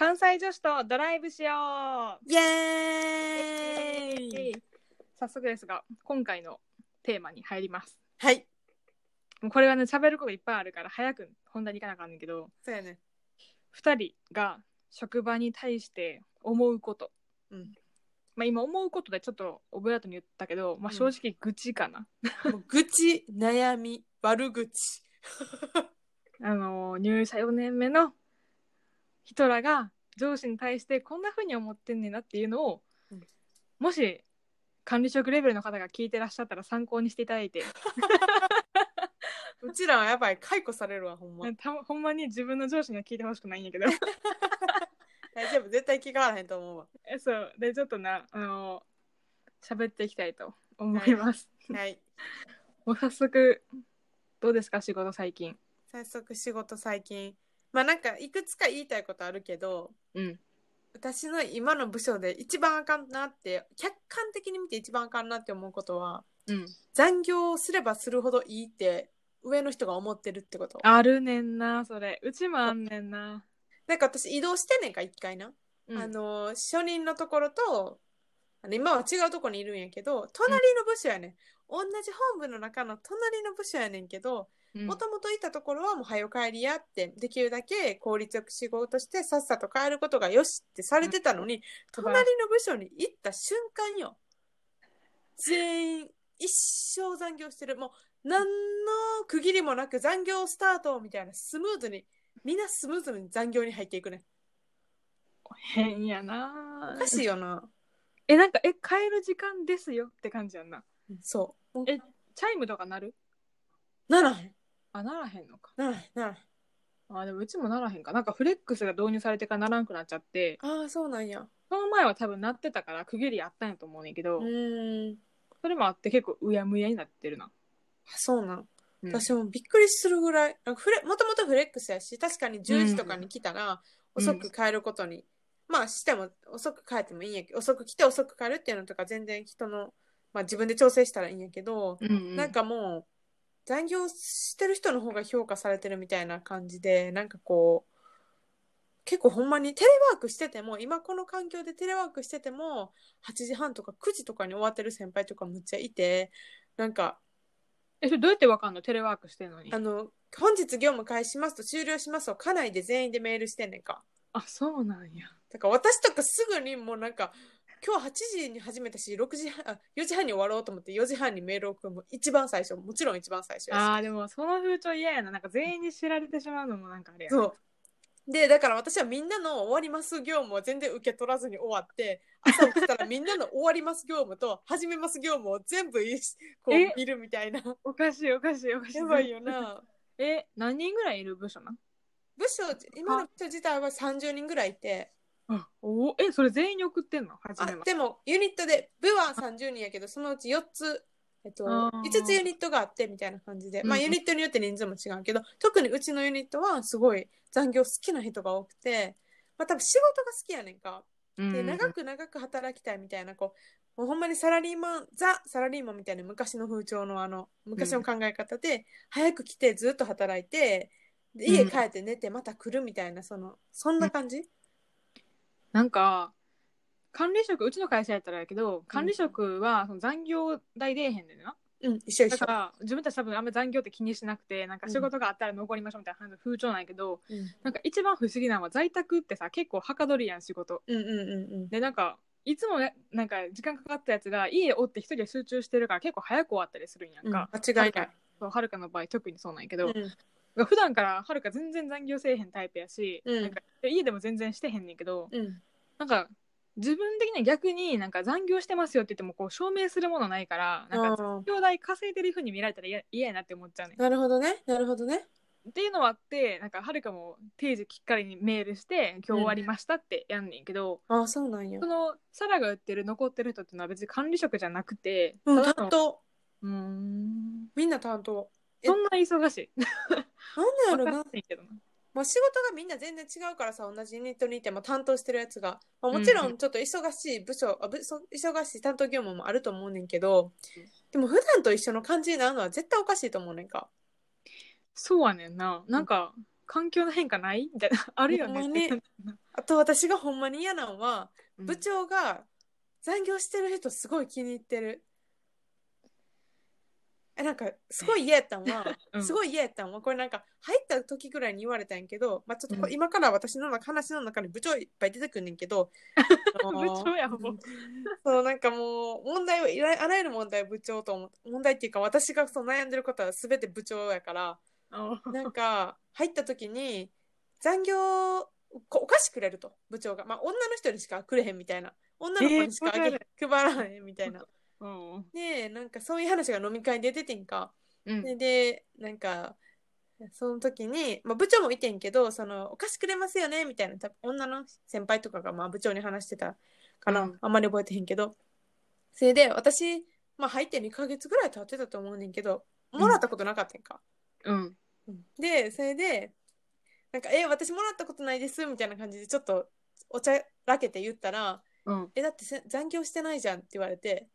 関西女子とドライブしようイエーイ早速ですが今回のテーマに入りますはい。もうこれはね喋ることいっぱいあるから早く本題に行かなあかんねんけどそうやね。2人が職場に対して思うこと、うん。まあ、今思うことでちょっとオブラートに言ったけど、まあ、正直愚痴かな、もう愚痴、悩み、悪口。あの入社4年目の人らが上司に対してこんな風に思ってんねんなっていうのを、うんもし管理職レベルの方が聞いてらっしゃったら参考にしていただいてうちらはやばい。解雇されるわ、ほんま。た ほんまに自分の上司には聞いてほしくないんやけど 大丈夫。絶対気がわらへんと思うわ。えそうでちょっとなあの喋っていきたいと思います、はい。もう早速どうですか仕事最近？早速仕事最近。まあなんか、いくつか言いたいことあるけど、うん私の今の部署で一番あかんなって、客観的に見て一番あかんなって思うことは、うん残業すればするほどいいって上の人が思ってるってこと。あるねんなそれうちもあんねんな、なんか私移動してんねんか、一回な。うんあの、初任のところと、あの今は違うところにいるんやけど、隣の部署やねん。同じ本部の中の隣の部署やねんけど、うんもともといたところはもう早く帰りやって、できるだけ効率よく仕事してさっさと帰ることがよしってされてたのに、隣の部署に行った瞬間よ。全員一生残業してる。もう何の区切りもなく残業スタートみたいなスムーズに、みんなスムーズに残業に入っていくね。変やなおかしいよな。えなんかえ帰る時間ですよって感じやんなそう。えチャイムとかなる？ならへん。あならへんのかならへん。ならへん。あでもうちもならへんかなんかフレックスが導入されてからならんくなっちゃってああ、そうなんや。その前は多分なってたから区切りあったんやと思うねんけど、うーん。それもあって結構うやむやになってるな、あそうなん。うん私もびっくりするぐらい、なんかフレもともとフレックスやし、確かに10時とかに来たら、うん遅く帰ることに、まあしても遅く帰ってもいいんやけど、遅く来て遅く帰るっていうのとか全然人の、まあ自分で調整したらいいんやけど、うんうんなんかもう、残業してる人の方が評価されてるみたいな感じで、なんかこう、結構ほんまにテレワークしてても、今この環境でテレワークしてても、8時半とか9時とかに終わってる先輩とかむっちゃいて、なんか、えそれどうやってわかんの？テレワークしてんのに。あの、本日業務開始しますと終了しますを家内で全員でメールしてんねんか。あそうなんや。だから私とかすぐにもうなんか、今日8時に始めたし、6時半、あ、4時半に終わろうと思って4時半にメールを送るも一番最初、もちろん一番最初やし。あーでもその風潮嫌やな。なんか全員に知られてしまうのもなんかあれやな。そう。で、だから私はみんなの終わります業務を全然受け取らずに終わって、朝起きたらみんなの終わります業務と始めます業務を全部い こえ？う見るみたいな。おかしいおかしいおかしい。やばいよな。え何人ぐらいいる部署な部署、今の部署自体は30人ぐらいいて、あおえそれ全員に送ってんの？初あめまでもユニットで部は30人やけどそのうち4つ、えっと、あー。5つユニットがあってみたいな感じで、まあうん。ユニットによって人数も違うけど特にうちのユニットはすごい残業好きな人が多くて、まあ、多分仕事が好きやねんか。で長く長く働きたいみたいなこうもうほんまにサラリーマンザ・サラリーマンみたいな昔の風潮のあの昔の考え方で、早く来てずっと働いてで家帰って寝てまた来るみたいなそのそんな感じ、なんか管理職うちの会社やったらやけど管理職はその残業代出えへんねんな、うん、一緒一緒。だから自分たち多分あんまり残業って気にしなくてなんか仕事があったら残りましょうみたいな風潮なんやけど、うん。なんか一番不思議なのは在宅ってさ結構はかどりやん仕事。うんうんうんうん。でなんかいつもねなんか時間かかったやつが家おって一人で集中してるから結構早く終わったりするんやんか、間違いない。そうはるかの場合特にそうなんやけど、うん普段からはるか全然残業せえへんタイプやし、うんなんか家でも全然してへんねんけど、うんなんか自分的には逆になんか残業してますよって言ってもこう証明するものないからなんか残業代稼いでるふうに見られたら嫌嫌やなって思っちゃうねん。なるほどね。なるほどね。っていうのはあってなんかはるかも定時きっかりにメールして今日終わりましたってやんねんけど、ああ、そうなんやそ。のサラが売ってる残ってる人っていうのは別に管理職じゃなくて、うん、担当。うーんみんな担当。えそんな忙しい。なんだろうなけどな。まあ、仕事がみんな全然違うからさ、同じユニットにいても担当してるやつが。まあ、もちろうんんちょっと忙しい部署、あぶそ忙しい担当業務もあると思うねんけど、でも普段と一緒の感じになるのは絶対おかしいと思うねんか。そうはねんな。なんか、環境の変化ない？みたいな あるよねほんまに あと私がほんまに嫌なのは、うん部長が残業してる人すごい気に入ってる。えなんかすごい嫌やったんは、うん。すごい嫌やったんはこれなんか入った時ぐらいに言われたんやけど、まあ、ちょっとこうん。今から私の中話の中に部長いっぱい出てくんねんけどあの 部長やもうそうなんかもう問題をいらあらゆる問題を部長と思問題っていうか私がそう悩んでることは全て部長やからあなんか入った時に残業こお菓子くれると部長が、まあ、女の人にしかくれへんみたいな。女の子にしかあげ、えー配らへんみたいなうん。でなんかそういう話が飲み会で出てんか。うん。ででなんかその時に、まあ、部長もいてんけどそのお菓子くれますよねみたいな多分女の先輩とかがまあ部長に話してたかな、うん。あんまり覚えてへんけど。それで私、まあ、入って2ヶ月ぐらい経ってたと思うねんけどもらったことなかったんか、うん。でそれでなんか「え私もらったことないです」みたいな感じでちょっとお茶らけて言ったらうん「えだってせ残業してないじゃん」って言われて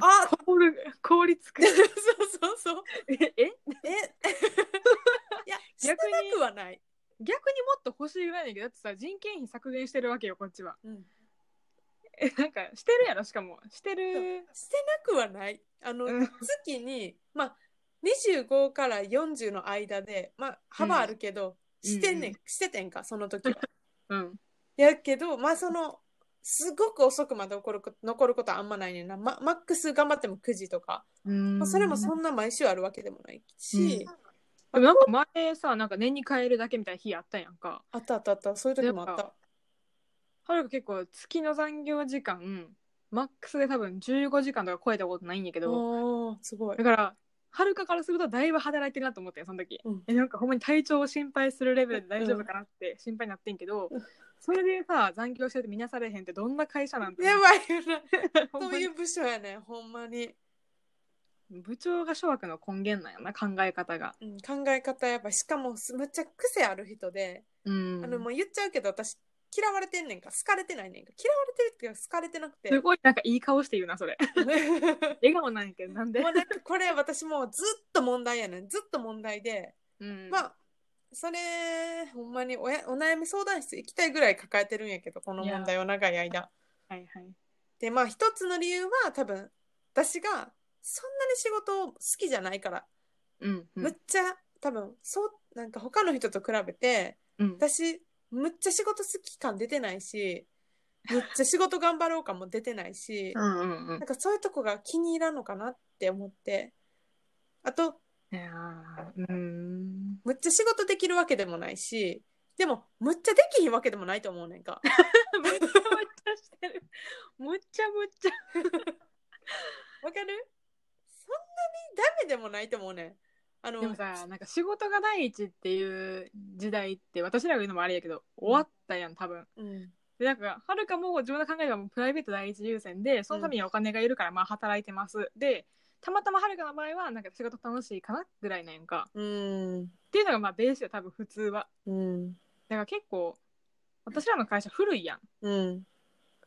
あ凍る凍りつく。そうそうそうええ？え？いや逆にくはない、逆にもっと欲しいぐらいだけどだってさ人件費削減してるわけよこっちは。うん、えなんかしてるやろ？しかも。してる。してなくはない。あの、うん。月にまあ25から40の間でまあ幅あるけど、うん。してんねん、しててんかその時は。うん。やけどまあそのすごく遅くまで残るこ残ることはあんまないねんな、ま、マックス頑張っても9時とか、うん。まあ、それもそんな毎週あるわけでもないし、でもなんか前さなんか年に変えるだけみたいな日あったやんか。あったあった。あったそういう時もあった。たはるか結構月の残業時間マックスで多分15時間とか超えたことないんやけどすごい。だからはるかからするとだいぶ働いてるなと思ってんその時、うん。えなんかほんまに体調を心配するレベルで大丈夫かなって心配になってんけど、うんそれでさ残業してて見なされへんってどんな会社なんてやばいよな。そういう部署やねんほんまに、部長が諸悪の根源なんやな考え方が。うん、考え方やっぱしかもすむっちゃ癖ある人で、うん。あのもう言っちゃうけど私嫌われてんねんか好かれてないねんか。嫌われてるっていうか好かれてなくて。すごいなんかいい顔して言うなそれ。笑顔なんやけどなんで。もうなんかこれ私もうずっと問題やねん。ずっと問題で、うん。まあそれほんまにおやお悩み相談室行きたいぐらい抱えてるんやけどこの問題を長い間。はいはい。でまあ一つの理由は多分私がそんなに仕事を好きじゃないから、うんうん。むっちゃ多分そうなんか他の人と比べてうん。私むっちゃ仕事好き感出てないしむっちゃ仕事頑張ろう感も出てないし、うんうんうん。なんかそういうとこが気に入らんのかなって思って。あといやーうん。むっちゃ仕事できるわけでもないしでもむっちゃできひんわけでもないと思うねんか。むっちゃむっちゃしてる。むっちゃむっちゃ。わかる？そんなにダメでもないと思うねん。あのでもさなんか仕事が第一っていう時代って私らが言うのもあれやけど終わったやん多分。うん。でなんかはるかも自分の考えがプライベート第一優先でそのためにお金がいるからまあ働いてます、でたまたまはるかの場合はなんか仕事楽しいかなぐらいなんやんか。うん。っていうのがまあベースよ多分普通は。うん。だから結構私らの会社古いやん。うん。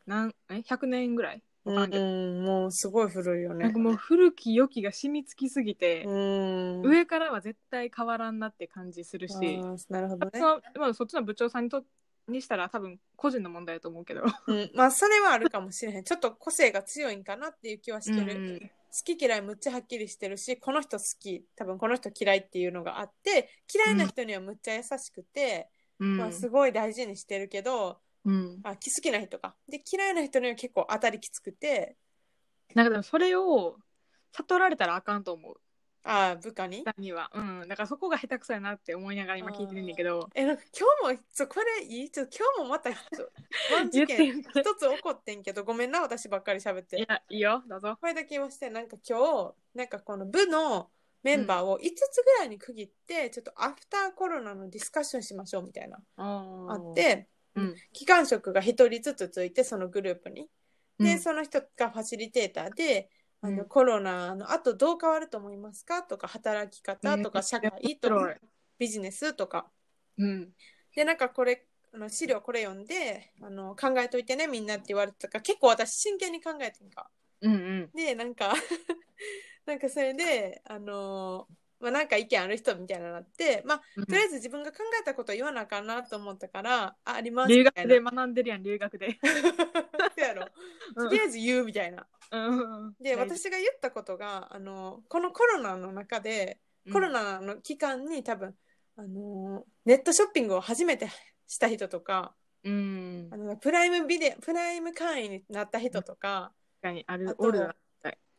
なんえ100年ぐらいわからんけど、うん。もうすごい古いよね。なんかもう古き良きが染みつきすぎて、うん。上からは絶対変わらんなって感じするし、あーなるほどね。私、はまあ、そっちの部長さんにとにしたら多分個人の問題だと思うけど。うん、まあそれはあるかもしれへん。ちょっと個性が強いんかなっていう気はしてる、うん好き嫌いむっちゃはっきりしてるしこの人好き多分この人嫌いっていうのがあって嫌いな人にはむっちゃ優しくて、うん。まあ、すごい大事にしてるけどうん、あ好きな人か。で嫌いな人には結構当たりきつくて。なんかでもそれを悟られたらあかんと思う。ああ部下に？下には。うん。だからそこが下手くそやなって思いながら今聞いてるんだけど。えなんか今日もちょこれいい？ちょ今日もまた一ワン言って事件よ一つ起こってんけどごめんな私ばっかり喋って。いや、いいよ、どうぞ。これだけ言わしてなんか今日なんかこの部のメンバーを5つぐらいに区切って、ちょっとアフターコロナのディスカッションしましょうみたいな。ああっ、てうん。機関職が1人ずつついてそのグループに。で、うん。その人がファシリテーターであの、うん。コロナの後どう変わると思いますか？とか働き方とか社会とかビジネスとか。うん。でなんかこれあの資料これ読んであの考えといてねみんなって言われてたから結構私真剣に考えてんか。うんうん。でなんか なんかそれであのまあ、なんか意見ある人みたいなのなって、まあ、うん。とりあえず自分が考えたことを言わなあかんなと思ったから、ああります留。学で学んでるやん留学で。やろ。うん。とりあえず言うみたいな。うん。で、私が言ったことが、あの、このコロナの中で、コロナの期間に多分、あの、ネットショッピングを初めてした人とか、うん。あのプライムビデオ、プライム会員になった人とか、確かにあるあとおるな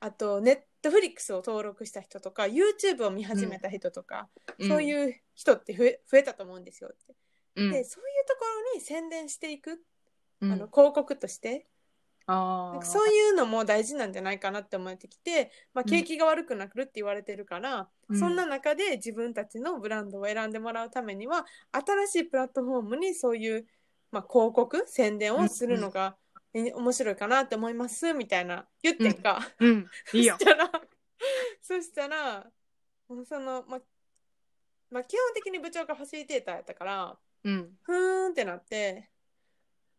あと、ネットフリックスを登録した人とか、YouTube を見始めた人とか、そうういう人って増え増えたと思うんですよって。ん。で、そういうところに宣伝していく、うん。あの広告として、あそういうのも大事なんじゃないかなって思ってきて、まあ、うん。景気が悪くなるって言われてるから、うん。そんな中で自分たちのブランドを選んでもらうためには新しいプラットフォームにそういう、まあ、広告宣伝をするのが、え面白いかなって思います？みたいな。言ってんか、うん。いいよ。そしたらそしたらその、まあまあ、基本的に部長がファシリテーターやったからうん。ふーんってなって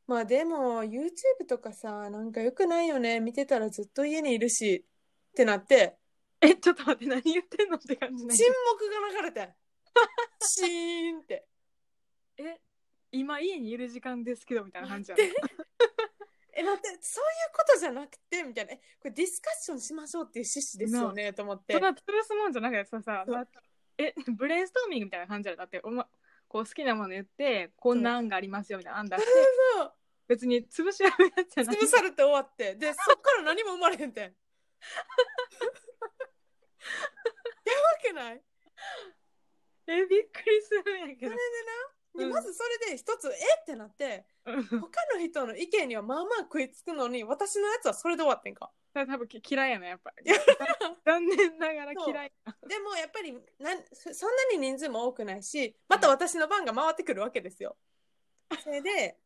まあでも YouTube とかさなんか良くないよね。見てたらずっと家にいるしってなってえちょっと待って何言ってんのって感じなん沈だ黙が流れてん。シーンって。え今家にいる時間ですけどみたいな感じやでえ待ってそういうことじゃなくてみたいな。えこれディスカッションしましょうっていう趣旨ですよねと思って。そんな潰すもんじゃなくてささそう。えブレインストーミングみたいな感じだっておまこう好きなもの言ってこんな案がありますよみたいな案出してそう別に潰し合うやつじゃない。潰されて終わって。で そっから何も生まれへんてん。やばくない？えびっくりするんやけど。でうん。まずそれで一つえっ？てなってうん。他の人の意見にはまあまあ食いつくのに私のやつはそれで終わってんか。多分き嫌いやなやっぱいや 残念ながら嫌いでもやっぱりなんそそんなに人数も多くないしまた私の番が回ってくるわけですよ。それで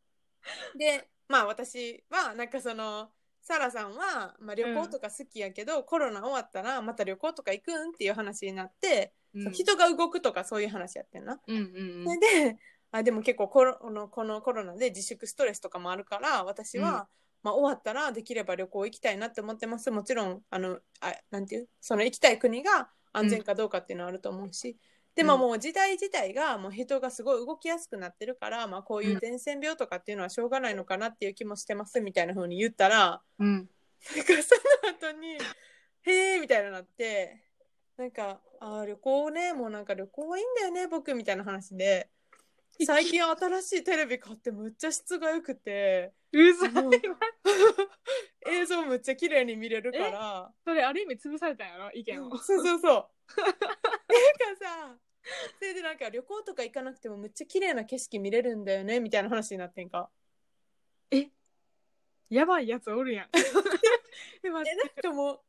でまあ私はなんかそのサラさんは、まあ、旅行とか好きやけど、コロナ終わったらまた旅行とか行くんっていう話になって、人が動くとかそういう話やってんな。うんうん。それであでも結構コロこのこのコロナで自粛ストレスとかもあるから私は、うん。まあ、終わったらできれば旅行行きたいなって思ってます。もちろんあのあなんていう？その行きたい国が安全かどうかっていうのはあると思うし、でもうん。もう時代自体がもう人がすごい動きやすくなってるから、まあ、こういう伝染病とかっていうのはしょうがないのかなっていう気もしてますみたいな風に言ったらうん。なんかその後に「へえ」みたいなのなってなんか「あー旅行ねもうなんか旅行はいいんだよね僕」みたいな話で最近新しいテレビ買ってむっちゃ質が良くて。うざいわ映像むっちゃ綺麗に見れるから。それある意味潰されたんやろ？意見を。そうそうそう。なんかさそれでなんか旅行とか行かなくてもむっちゃ綺麗な景色見れるんだよねみたいな話になってんか？やばいやつおるやん。え待えって。なんかもう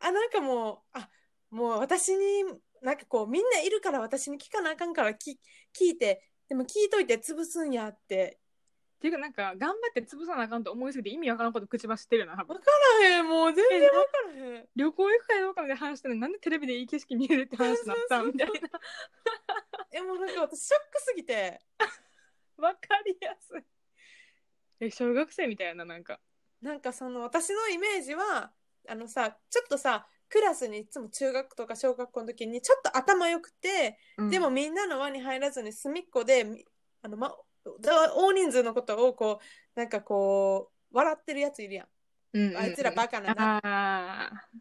あなんかもうあもう私になんかこうみんないるから私に聞かなあかんからき聞いてでも聞いといて潰すんやって。っていうかなんか頑張って潰さなあかんと思いすぎて意味わからんこと口走ってるよな多分。分からへんもう全然分からへん。旅行行くかどうかみたいな話してるのになんでテレビでいい景色見えるって話になったんみたいな。えもうなんか私ショックすぎて。わかりやすい。え小学生みたいななんか。なんかその私のイメージはあのさちょっとさクラスにいつも中学とか小学校の時にちょっと頭良くて、でもみんなの輪に入らずに隅っこでみあの、ま、大人数のことをこうなんかこう笑ってるやついるやん。うんうんうんあいつらバカなな。ああ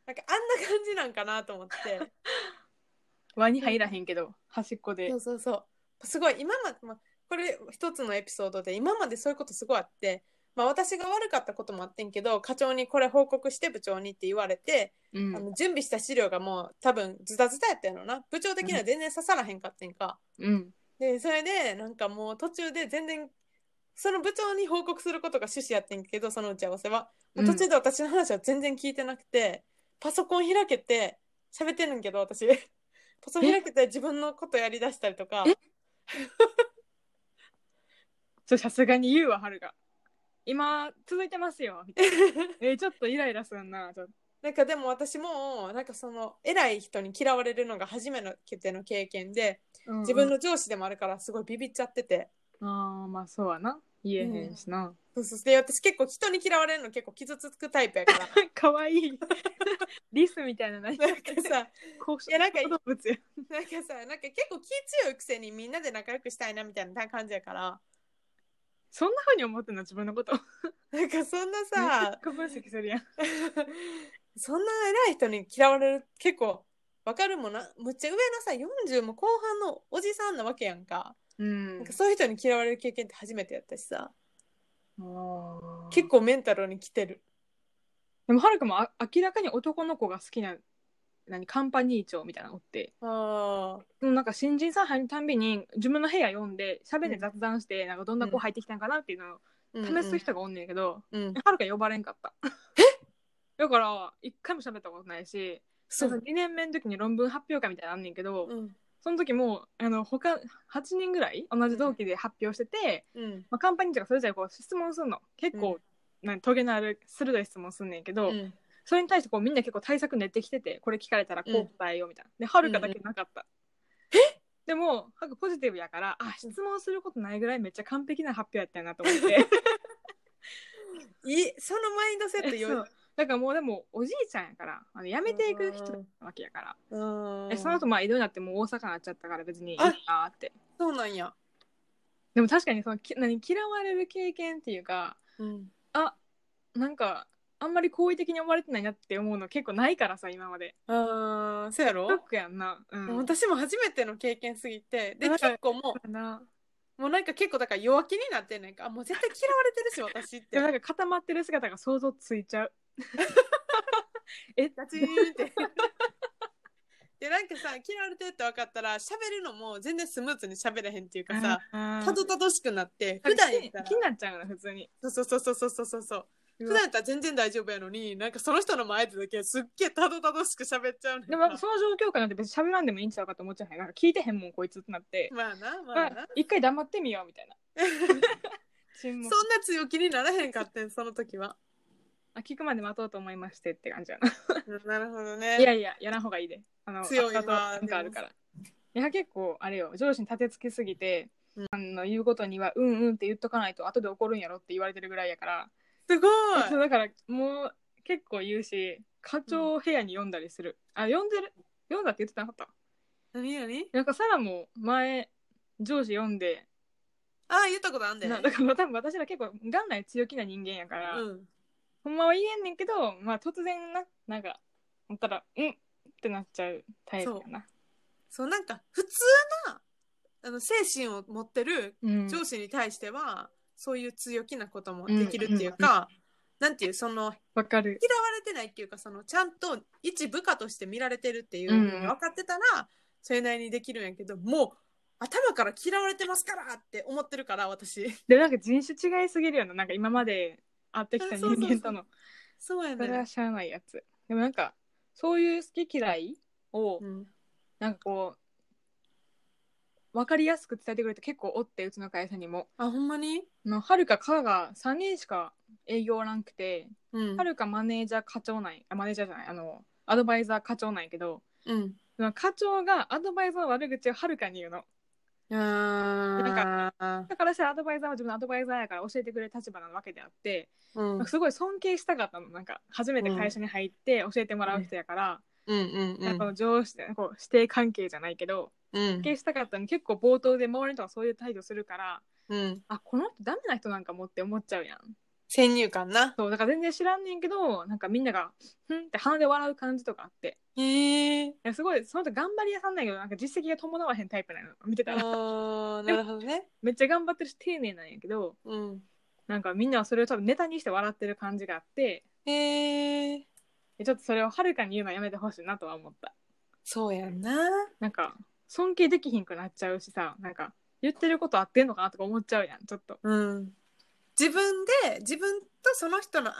なんかあんな感じなんかなと思って。輪に入らへんけど端っこでそうそうそう。すごい今まで、まあ、これ一つのエピソードで今までそういうことすごいあって、まあ、私が悪かったこともあってんけど課長にこれ報告して部長にって言われて、うん。あの準備した資料がもう多分ズタズタやったやろな。部長的には全然刺さらへんかってんか、うん。でそれでなんかもう途中で全然その部長に報告することが趣旨やってんけどその打ち合わせは、途中で私の話は全然聞いてなくてパソコン開けて喋ってんねんけど私。パソコン開けて 自分のことやりだしたりとか。え？そうさすがに言うわはるが今続いてますよ。みたいなえーちょっとイライラするな。ちょっと。なんかでも私もなんかその偉い人に嫌われるのが初めての経験で自分の上司でもあるからすごいビビっちゃってて。ああまあそうやな。言えへんしな。そうそう。で私結構人に嫌われるの結構傷つくタイプやから。かわいい。リスみたいな何なんかさいやなんか。なんかさなんか結構気強いくせにみんなで仲良くしたいなみたいな感じやからそんな風に思ってんの自分のこと。なんかそんなさ ゃ分析するやん。そんな偉い人に嫌われる結構わかるもんなむっちゃ上のさ40も後半のおじさんなわけやんか,、うんなんかそういう人に嫌われる経験って初めてやったしさ結結構。構メンタルに来てるでもはるかもあ明らかに男の子が好きな何カンパニー長みたいなのおって。あでもなんか新人さん入るたんびに自分の部屋読んで喋って雑談して、なんかどんな子入ってきたんかなっていうのをあ試す人がおんねんけど、うん、うんはるか呼ばれんかった。だから一回も喋ったことないし、そ2年目の時に論文発表会みたいなのあんねんけど、うん。その時もあの他8人ぐらい同じ同期で発表してて、うん。まあ、カンパニーとかそれぞれこう質問するの。結構、なんトゲのある鋭い質問すんねんけど、うんそれに対してこうみんな結構対策練ってきててこれ聞かれたらこう答えようみたいな、ではるかだけなかった、え？でもはるかポジティブやからあ質問することないぐらいめっちゃ完璧な発表やったよなと思って。いいそのマインドセットよだからもうでもおじいちゃんやからあの辞めていく人なわけやから、うん。えその後まあ移動になってもう大阪になっちゃったから別にいいあなって。そうなんや、でも確かにそのき何嫌われる経験っていうかうん、あなんかあんまり好意的に思われてないなって思うの結構ないからさ今まで。ああそうやろ？ショックやんな。うん。私も初めての経験すぎてで結構もうもうなんか結構だから弱気になってんねんか。あもう絶対嫌われてるし私って。なんか固まってる姿が想像ついちゃう。え？ガチーンって。でなんかさ嫌われてるって分かったら喋るのも全然スムーズに喋れへんっていうかさたどたどしくなって普普段段やったら。気になっちゃうな普通に。そうそうそうそうそうそうそう普段やったら全然大丈夫やのになんかその人の前でだけすっげえたどたどしく喋っちゃうねんでもその状況下なんて別に喋らんでもいいんちゃうかと思っちゃうへんなんか聞いてへんもんこいつってなって、まあなままあな。あ、一回黙ってみようみたいな。そんな強気にならへんかってんその時は。あ聞くまで待とうと思いましてって感じやな。うんなるほどね。いやいややらんほうがいいで。あの強いわ後々なんかあるから。いや結構あれよ。上司に立てつきすぎて、うん。あの言うことには「うんうん」って言っとかないと後で怒るんやろって言われてるぐらいやからすごい。そうだからもう結構言うし課長部屋に読んだりする、あ読んでる？読んだって言ってなかった？何？何？なんかサラも前上司読んでああ言ったことあんで。なだから多分私ら結構元来強気な人間やから、うん。ほんまは言えんねんけどまあ突然ななんか思ったら「うん」ってなっちゃうタイプやな。そうなんか普通なあの精神を持ってるうん。上司に対しては、そういう強気なこともできるっていうか、なんていうそのわかる。嫌われてないっていうかそのちゃんと一部下として見られてるっていうふうに分かってたら、それなりにできるんやけどもう頭から嫌われてますからって思ってるから私。でもなんか人種違いすぎるよな。なんか今まで会ってきた人間との。そうやそれはね、しゃあないやつ。でもなんかそういう好き嫌いをうん、なんかこう分かりやすく伝えてくれて結構おってうちの会社にも。あほんまに？のはるかかが3人しか営業おらんくてうん。はるかマネージャー課長なんあマネージャーじゃないあのアドバイザー課長なんやけどうん。その課長がアドバイザーの悪口をはるかに言うの。あー。だからしたらアドバイザーは自分のアドバイザーやから教えてくれる立場なわけであって、うん。すごい尊敬したかったの。なんか初めて会社に入って教えてもらう人やから、うん。うん。なんかこの上司でこう師弟関係じゃないけどうん。尊敬したかったの。に結構冒頭で周りの人がそういう態度するからうん。あこの人ダメな人なんかもって思っちゃうやん。先入観な。そうだから全然知らんねんけどなんかみんなが「ふん」って鼻で笑う感じとかあって。へえ。いやすごいその人頑張り屋さんなんやけどなんか実績が伴わへんタイプなの。見てたら。あーなるほどね。めっちゃ頑張ってるし丁寧なんやけどうん。なんかみんなはそれを多分ネタにして笑ってる感じがあってへえ。ちょっとそれをはるかに言うのはやめてほしいなとは思った。そうやんな。なんか尊敬できひんくなっちゃうしさなんか言ってること合ってんのかなとか思っちゃうやんちょっと。うん。自分で自分とその人の間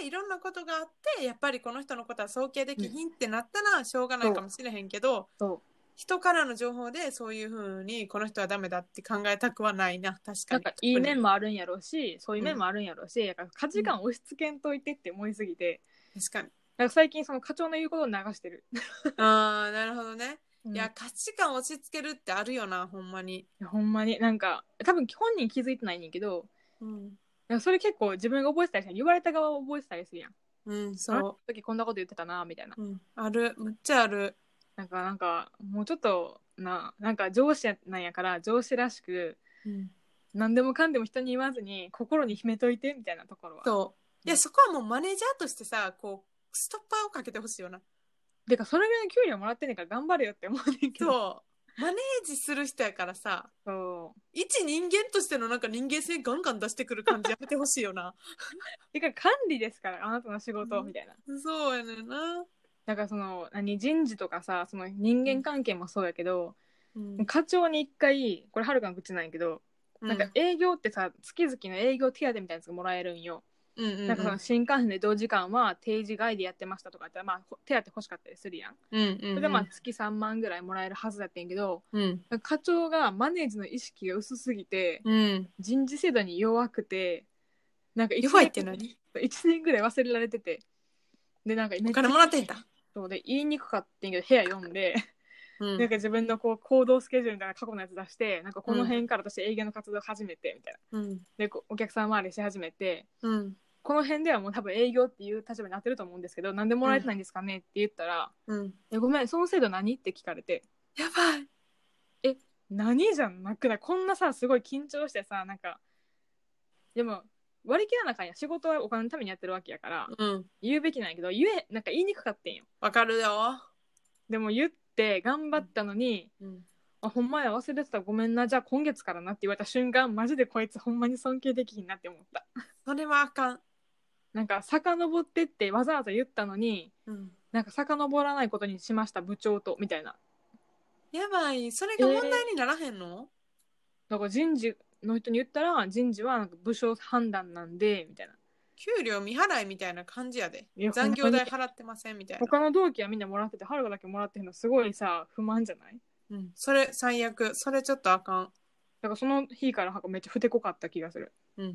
でいろんなことがあってやっぱりこの人のことは尊敬できひんってなったらしょうがないかもしれへんけど、そう。人からの情報でそういうふうにこの人はダメだって考えたくはないな確かに。なんかいい面もあるんやろうしそういう面もあるんやろうし、だから価値観押し付けんといてって思いすぎて、確かに。なんか最近その課長の言うことを流してる、ああなるほどね、いいや価値観押し付けるってあるよなほんまに。ほんまに。なんか多分本人気づいてないねんけどうん。でもそれ結構自分が覚えてたりしたら言われた側を覚えてたりするやん。うんあのそ時こんなこと言ってたなみたいな。う、うん、ある。むっちゃある。なんかなんかもうちょっとななんか上司なんやから上司らしくうん。何でもかんでも人に言わずに心に秘めといてみたいなところは。そう。いやそこはもうマネージャーとしてさこうストッパーをかけてほしいよなてかそれぐらいの給料もらってんねんから頑張れよって思うねんけど。そう。マネージする人やからさそう。一人間としてのなんか人間性ガンガン出してくる感じやめてほしいよな。てか管理ですからあなたの仕事うん。みたいな。そうやねんな、だからその何人事とかさその人間関係もそうやけど、うん。課長に一回これはるかの口なんやけど、なんか営業ってさ月々の営業手当みたいなやつがもらえるんよ、うんうんうん。なんかその新幹線で移動時間は定時外でやってましたとかってまあほ手当欲しかったりするやん。うんうんうん。それでまあ月3万ぐらいもらえるはずだったんやけどうん。課長がマネージの意識が薄すぎてうん。人事制度に弱くてなんか一弱いっ年て何？1年ぐらい忘れられてて。でなんかめお金もらってんだ、そうで言いにくかったんやけど部屋読んでうん。なんか自分のこう行動スケジュールみたいな過去のやつ出してなんかこの辺から私営業の活動始めてみたいな。うん。でお客さん周りし始めてうんこの辺ではもう多分営業っていう立場になってると思うんですけどなんでもらえてないんですかねって言ったらうん「えごめんその制度何?」って聞かれてやばい「何?」じゃなくな。いこんなさすごい緊張してさなんかでも割り切らなあかんや仕事はお金のためにやってるわけやからうん。言うべきなんやけど言えなんか言いにくかったんよわかるよ、でも言って頑張ったのに、うん、あほんまや忘れてたごめんなじゃあ今月からなって言われた瞬間マジでこいつほんまに尊敬できひんなって思った。それはあかん、なんか遡ってってわざわざ言ったのにうん、なんか遡らないことにしました部長とみたいな。やばい。それが問題にならへんの、だから人事の人に言ったら人事はなんか部署判断なんでみたいな。給料未払いみたいな感じやで。いや残業代払ってませんみたいな、他の同期はみんなもらってて春がだけもらってへんのすごいさ不満じゃない？うん、それ最悪。それちょっとあかん。だからその日からめっちゃふてこかった気がするうん。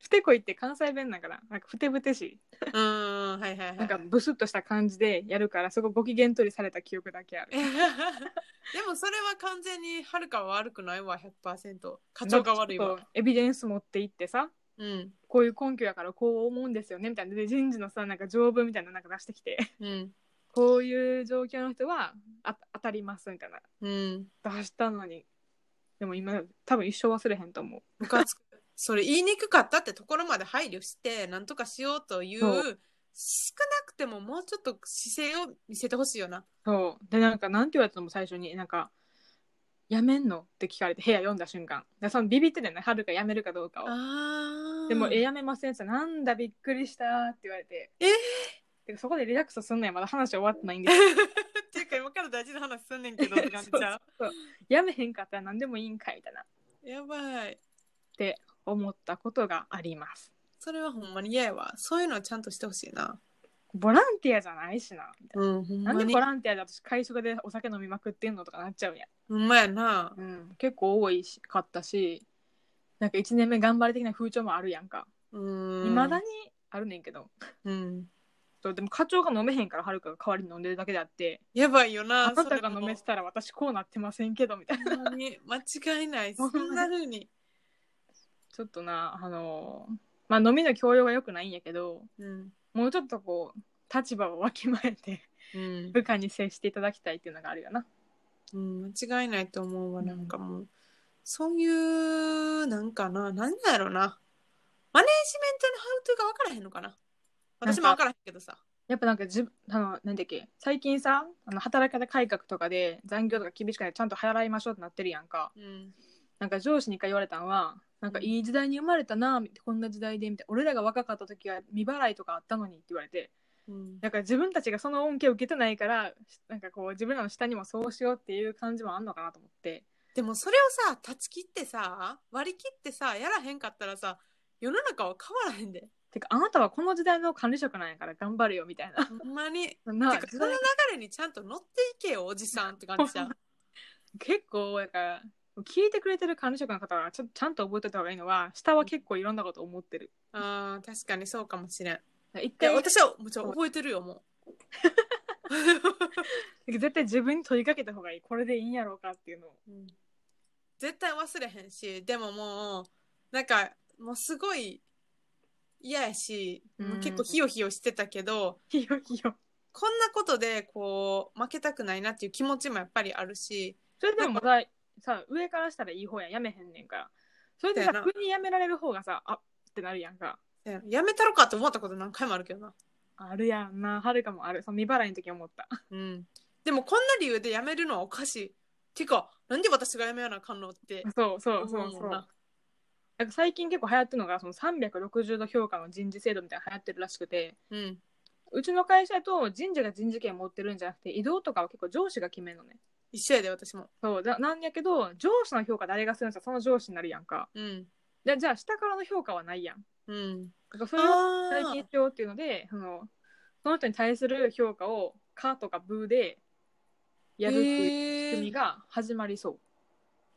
ふてこいって関西弁だからなんかふてぶてしい。うんはいはいはいなんかブスッとした感じでやるからすごいご機嫌取りされた記憶だけある。でもそれは完全にはるかは悪くないわ100%課長が悪いわ。エビデンス持って行ってさうん。こういう根拠やからこう思うんですよねみたいな。で人事のさなんか条文みたいなのなんか出してきて。うん。こういう状況の人はあ当たりますみたいな。うん。出したのに。でも今多分一生忘れへんと思う。ムカつくそれ言いにくかったってところまで配慮してなんとかしようというそう。少なくてももうちょっと姿勢を見せてほしいよな。そう。でなんかなんて言われたのも最初になんか「やめんの?」って聞かれて部屋読んだ瞬間。でそのビビってたよね。はるかやめるかどうかを。あでも「えやめません」ってなんだびっくりした」って言われて。えてかそこでリラックスすんのやまだ話終わってないんです。よ っていうか今から大事な話すんねんけどって感じちゃう。やめへんかったら何でもいいんかいみたいな。やばい。って思ったことがあります。それはほんまに嫌やわ。そういうのはちゃんとしてほしいな。ボランティアじゃないしな。みたいうんほんななんでボランティアで私会食でお酒飲みまくってんのとかなっちゃうや。んほんまやな。うん、結構多いしかったしなんか1年目頑張り的な風潮もあるやんか。うん。いま、だにあるねんけど。うん。そうでも課長が飲めへんからはるかが代わりに飲んでるだけであってやばいよあななたが飲めてたら私こうなってませんけどみたいな。ほんまに間違いない。そんな風にちょっとなあのーまあ飲みの教養が良くないんやけどうんもうちょっとこう立場をわきまえてうん部下に接していただきたいっていうのがあるよなうん、間違いないと思うわ、うんなんかもう、そういう、なんかな、なんだろうな。マネージメントのハウトゥーが分からへんのかな。私も分からへんけどさ。やっぱなんかじあのなんだっけ最近さあの働き方改革とかで残業とか厳しくないちゃんと払いましょうってなってるやんかうん。なんか上司に一回言われたんはなんかいい時代に生まれたなこんな時代でみたいな俺らが若かった時は未払いとかあったのにって言われてうん、だから自分たちがその恩恵を受けてないからなんかこう自分らの下にもそうしようっていう感じもあんのかなと思ってでもそれをさ、断ち切ってさ、割り切ってさ、やらへんかったらさ、世の中は変わらへんで。てかあなたはこの時代の管理職なんやから頑張れよみたいなほんまに。てなか、その流れにちゃんと乗っていけよ、おじさんって感じじゃん。結構だから聞いてくれてる管理職の方はちょちゃんと覚えておいた方がいいのは下は結構いろんなこと思ってるあー確かにそうかもしれん。一いや、回私はもちろん覚えてるよ、もう。絶対自分に問いかけた方がいいこれでいいんやろうかっていうのをうん絶対忘れへんしでももうなんかもうすごい嫌やし、うんもう結構ヒヨヒヨしてたけどひよひよ。こんなことでこう負けたくないなっていう気持ちもやっぱりあるしそれでもまださ、上からしたらいい方やん、やめへんねんから。それでさそうやな、急にやめられる方がさ、あってなるやんか。やめたろかって思ったこと何回もあるけどな。あるやんな、はるかもある。その未払いの時思った。うん、でもこんな理由で辞めるのはおかしい。てかなんで私が辞めやなあかんのってそうそうそうそう。ななんか最近結構流行ってるのがその360度評価の人事制度みたいなの流行ってるらしくてうんうちの会社だと人事が人事権持ってるんじゃなくて移動とかは結構上司が決めるのね一緒やで私も。そうだなんやけど上司の評価誰がするんですか？その上司になるやんか。うん。でじゃあ下からの評価はないやん。うん、だからそれをあ最近しようっていうのでそのその人に対する評価を「か」とか「ブ」でやるっていう仕組みが始まりそう。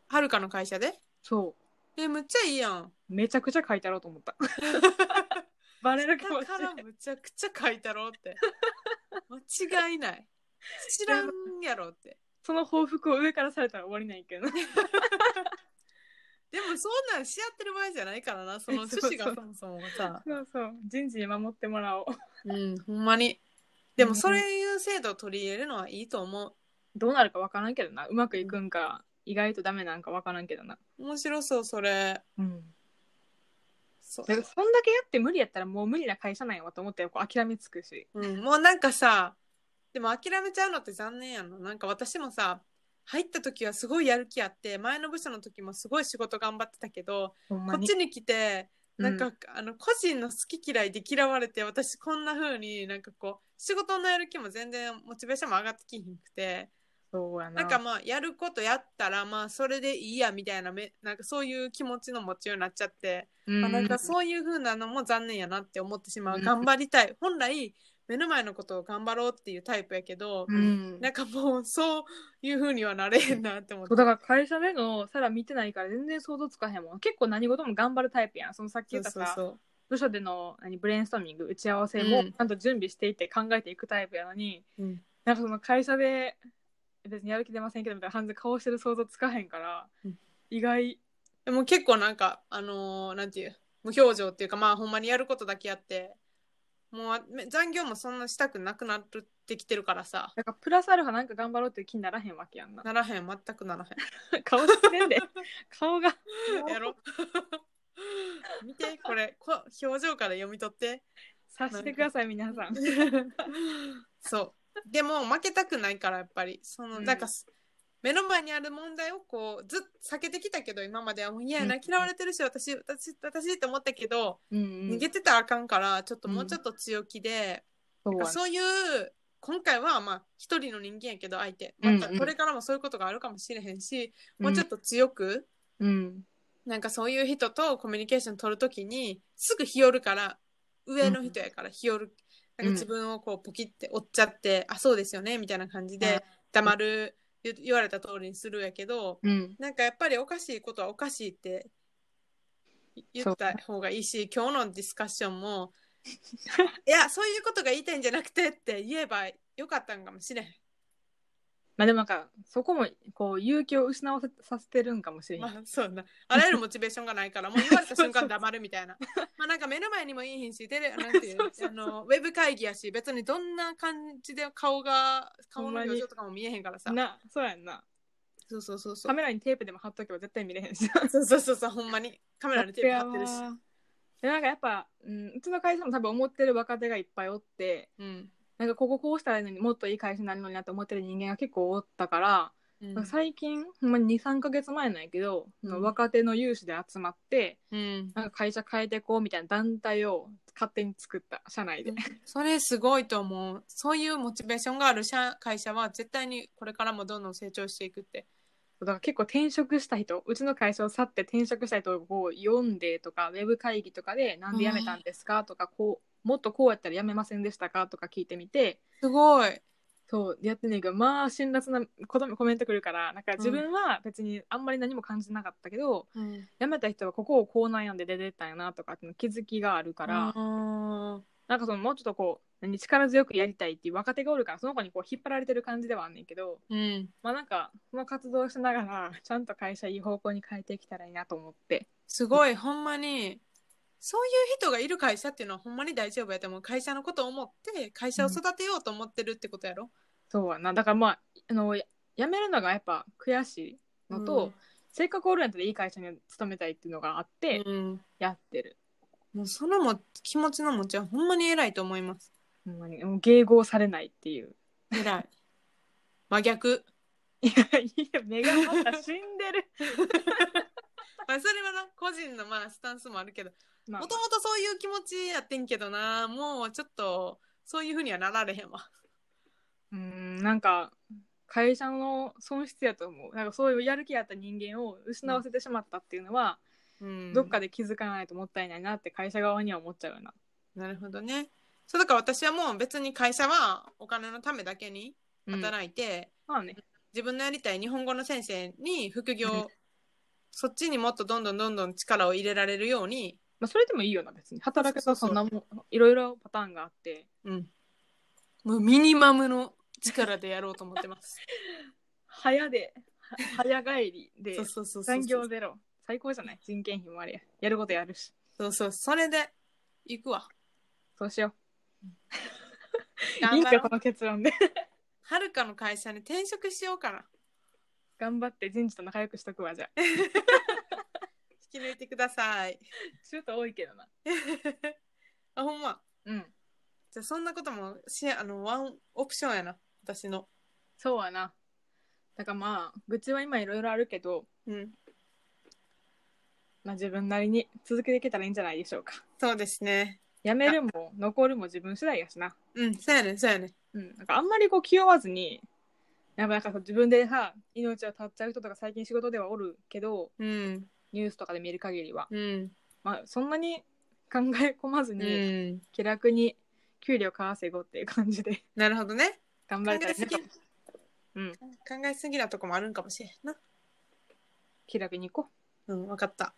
はるかの会社で？そえむっちゃいいやん。うめちゃくちゃ書いてあろうと思った。バレるかもだしれないからむちゃくちゃ書いたろうって。間違いない。知らんやろって。その報復を上からされたら終わりないけどな。でもそんなんし合ってる場合じゃないからな、その 趣旨がそもそもさ。そうそう。人事に守ってもらおう。うん、ほんまに。でもそういう制度を取り入れるのはいいと思う。どうなるか分からんけどな。うまくいくんか、意外とダメなんか分からんけどな。面白そう、それ。うん。そう。だからそんだけやって無理やったらもう無理な会社なんやわと思ってこう諦めつくし。うん、もうなんかさ、でも諦めちゃうのって残念やんの。なんか私もさ、入った時はすごいやる気あって、前の部署の時もすごい仕事頑張ってたけど、こっちに来て、なんか、うあの個人の好き嫌いで嫌われて私こんな風になんかこう仕事のやる気も全然モチベーションも上がってきひんくてそうやな。なんかまあやることやったらまあそれでいいやみたいなめなんかそういう気持ちの持ちようになっちゃって、うん。まあ、なんかそういう風なのも残念やなって思ってしまう、うん頑張りたい。本来目の前のことを頑張ろうっていうタイプやけど、うん。なんかもうそういう風にはなれへんなって思って。だから会社でのさら見てないから全然想像つかへんもん。結構何事も頑張るタイプやん。そのさっき言ったさ部署での何ブレインストーミング打ち合わせもうん。ちゃんと準備していって考えていくタイプやのに、うん。なんかその会社で別にやる気出ませんけどみたいな感じで顔してる想像つかへんから、うん。意外。でも結構なんかあのーなんていう無表情っていうかまあほんまにやることだけやってもうめ残業もそんなしたくなくなってきてるからさ。だからプラスアルファなんか頑張ろうっていう気にならへんわけやんな。ならへん。全くならへん。顔してんで。顔が。やろ。見てこれ。こ表情から読み取って。察してください皆さん。そう。でも負けたくないからやっぱり。その、うん。なんかす目の前にある問題をこうずっと避けてきたけど今までは。もう嫌やな。うん。嫌われてるし私私私って思ったけど、うんうん。逃げてたらあかんからちょっともうちょっと強気で、そう。やそういう今回はまあ一人の人間やけど相手。うんうん。またこれからもそういうことがあるかもしれへんし、もうちょっと強くうん。なんかそういう人とコミュニケーション取るときにすぐ日和るから上の人やから日和る、なんか自分をこうポキって折っちゃって、あそうですよねみたいな感じで黙る言言われた通りにするやけどうんなんかやっぱりおかしいことはおかしいって言った方がいいし今日のディスカッションも いやそういうことが言いたいんじゃなくてって言えばよかったんかもしれへん。まあでもなんかそこもこう勇気を失わせさせてるんかもしれん、まあそうな。あらゆるモチベーションがないから、もう言われた瞬間黙るみたいな。まあなんか目の前にもいいひんし、テレなんていうそうそうそうあのウェブ会議やし、別にどんな感じで顔が、顔の表情とかも見えへんからさ。なそうやんなそうそうそうそう。カメラにテープでも貼っとけば絶対見れへんしそうそうそうそう、ほんまに。カメラにテープ貼ってるし。でなんかやっぱ、うん、うちの会社も多分思ってる若手がいっぱいおってうん。なんかこここうしたらいいのにもっといい会社になるのになって思ってる人間が結構おったから、うん。最近ほんまに23か月前なんやけど、うん若手の有志で集まってうん、なんか会社変えていこうみたいな団体を勝手に作った社内で、それすごいと思う。そういうモチベーションがある社会社は絶対にこれからもどんどん成長していくって。だから結構転職した人うちの会社を去って転職した人をこう読んでとかウェブ会議とかでなんで辞めたんですかとかこうもっとこうやったら辞めませんでしたかとか聞いてみてすごい。そうやってんねんけどまあ辛辣なことコメントくるからなんか自分は別にあんまり何も感じなかったけど、うん。辞めた人はここをこう悩んで出てったんやなとかって気づきがあるから、うんなんかそのもうちょっとこう何力強くやりたいっていう若手がおるからその子にこう引っ張られてる感じではあんねんけどうん。まあなんかその活動をしながらちゃんと会社いい方向に変えていきたらいいなと思ってすごい、ほんまに、そういう人がいる会社っていうのはほんまに大丈夫やと思う。会社のことを思って会社を育てようと思ってるってことやろ、そうやな。だからまああのや辞めるのがやっぱ悔しいのと、うん。せっかくオールナイトでいい会社に勤めたいっていうのがあってうん。やってる、もうそのも気持ちの持ちはほんまに偉いと思います。ほんまに。もう迎合されないっていう。偉い。真逆。いやいや目がまだ死んでる。まあそれはな個人のまあスタンスもあるけど。まあもともとそういう気持ちやってんけどな。もうちょっとそういうふうにはなられへんわ。うーんなんか会社の損失やと思う。なんかそういうやる気あった人間を失わせてしまったっていうのは、うん。どっかで気づかないともったいないなって会社側には思っちゃうよな。なるほどね。そうだから私はもう別に会社はお金のためだけにうん。働いて、まあね。自分のやりたい日本語の先生に副業、う んそっちにもっとどんどんどんどん力を入れられるように、まあ、それでもいいよな別に。働くそうそんなもんいろいろパターンがあって。うん、もうミニマムの力でやろうと思ってます。早では早帰りでそうそうそうそう。残業ゼロ。最高じゃない？人件費もありややることやるし。そうそう。それで行くわ。そうしよう。いいかこの結論で。はるかの会社に転職しようかな。頑張って人事と仲良くしとくわじゃあ。引 き抜いてください。ちょっと多いけどな あほんま。うんじゃあそんなこともしあのワンオプションやな私の。そうやなだからまあ愚痴は今いろいろあるけど、うん。まあ、自分なりに続けていけたらいいんじゃないでしょうかそうですね。辞めるも残るも自分次第やしなうんそうやねんそうやねん。うん、なんかあんまりこう気負わずにやっぱなんかこう自分でさ命を絶っちゃう人とか最近仕事ではおるけどうんニュースとかで見る限りは、うんまあ、そんなに考え込まずうに、ん。気楽に給料稼ごうっていう感じでなるほどね。頑張れたらいいなと考うん考えすぎなとこもあるんかもしれんな。気楽に行こうん、わかった。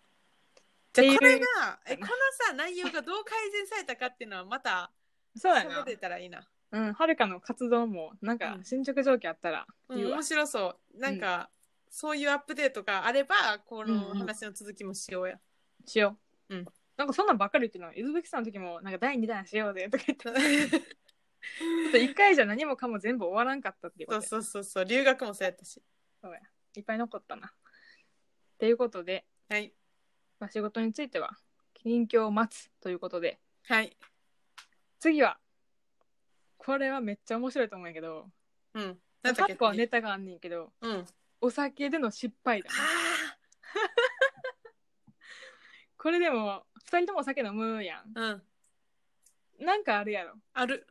じゃあこれが、え、このさ、内容がどう改善されたかっていうのはまた、うそうやなたらいいな。うんはるかの活動もなんかうん進捗状況あったらうん、言うわ、面白そう。なんか、そういうアップデートがあれば、こうんうんの話の続きもしようや。しよう、うんなんかそんなんばっかり言ってるのウズベキスタンの時もなんか第2弾しようぜとか言って ちょっと1回じゃ何もかも全部終わらんかったっていうこそうとやそうそうそう、留学もそうやったし。いっぱい残ったな。っていうことで、はい。まあ、仕事については近況を待つということではい。次はこれはめっちゃ面白いと思うんやけどうん。過だっけ去はネタがあんねんけどうん。あお酒での失敗だあこれでも2人ともお酒飲むやんー。うん。なんかあるやろある。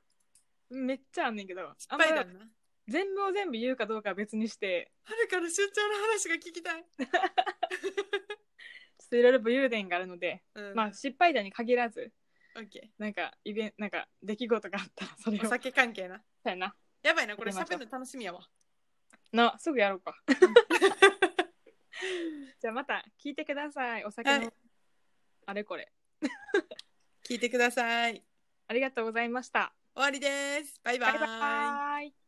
めっちゃあんねんけど失敗あんまだな。全部を全部言うかどうかは別にしてはるかの出張の話が聞きたい。ちょっといろいろ武勇伝があるので、うん。まあ失敗談に限らずオッケなんかイベンなんか出来事があったらそれー。をお酒関係な。そうやなやばいな、これ喋るの楽しみやわ。なすぐやろうか。じゃあまた聞いてください。お酒の、はい。あれこれ。聞いてください。ありがとうございました。終わりです。バイバイ。バイバイ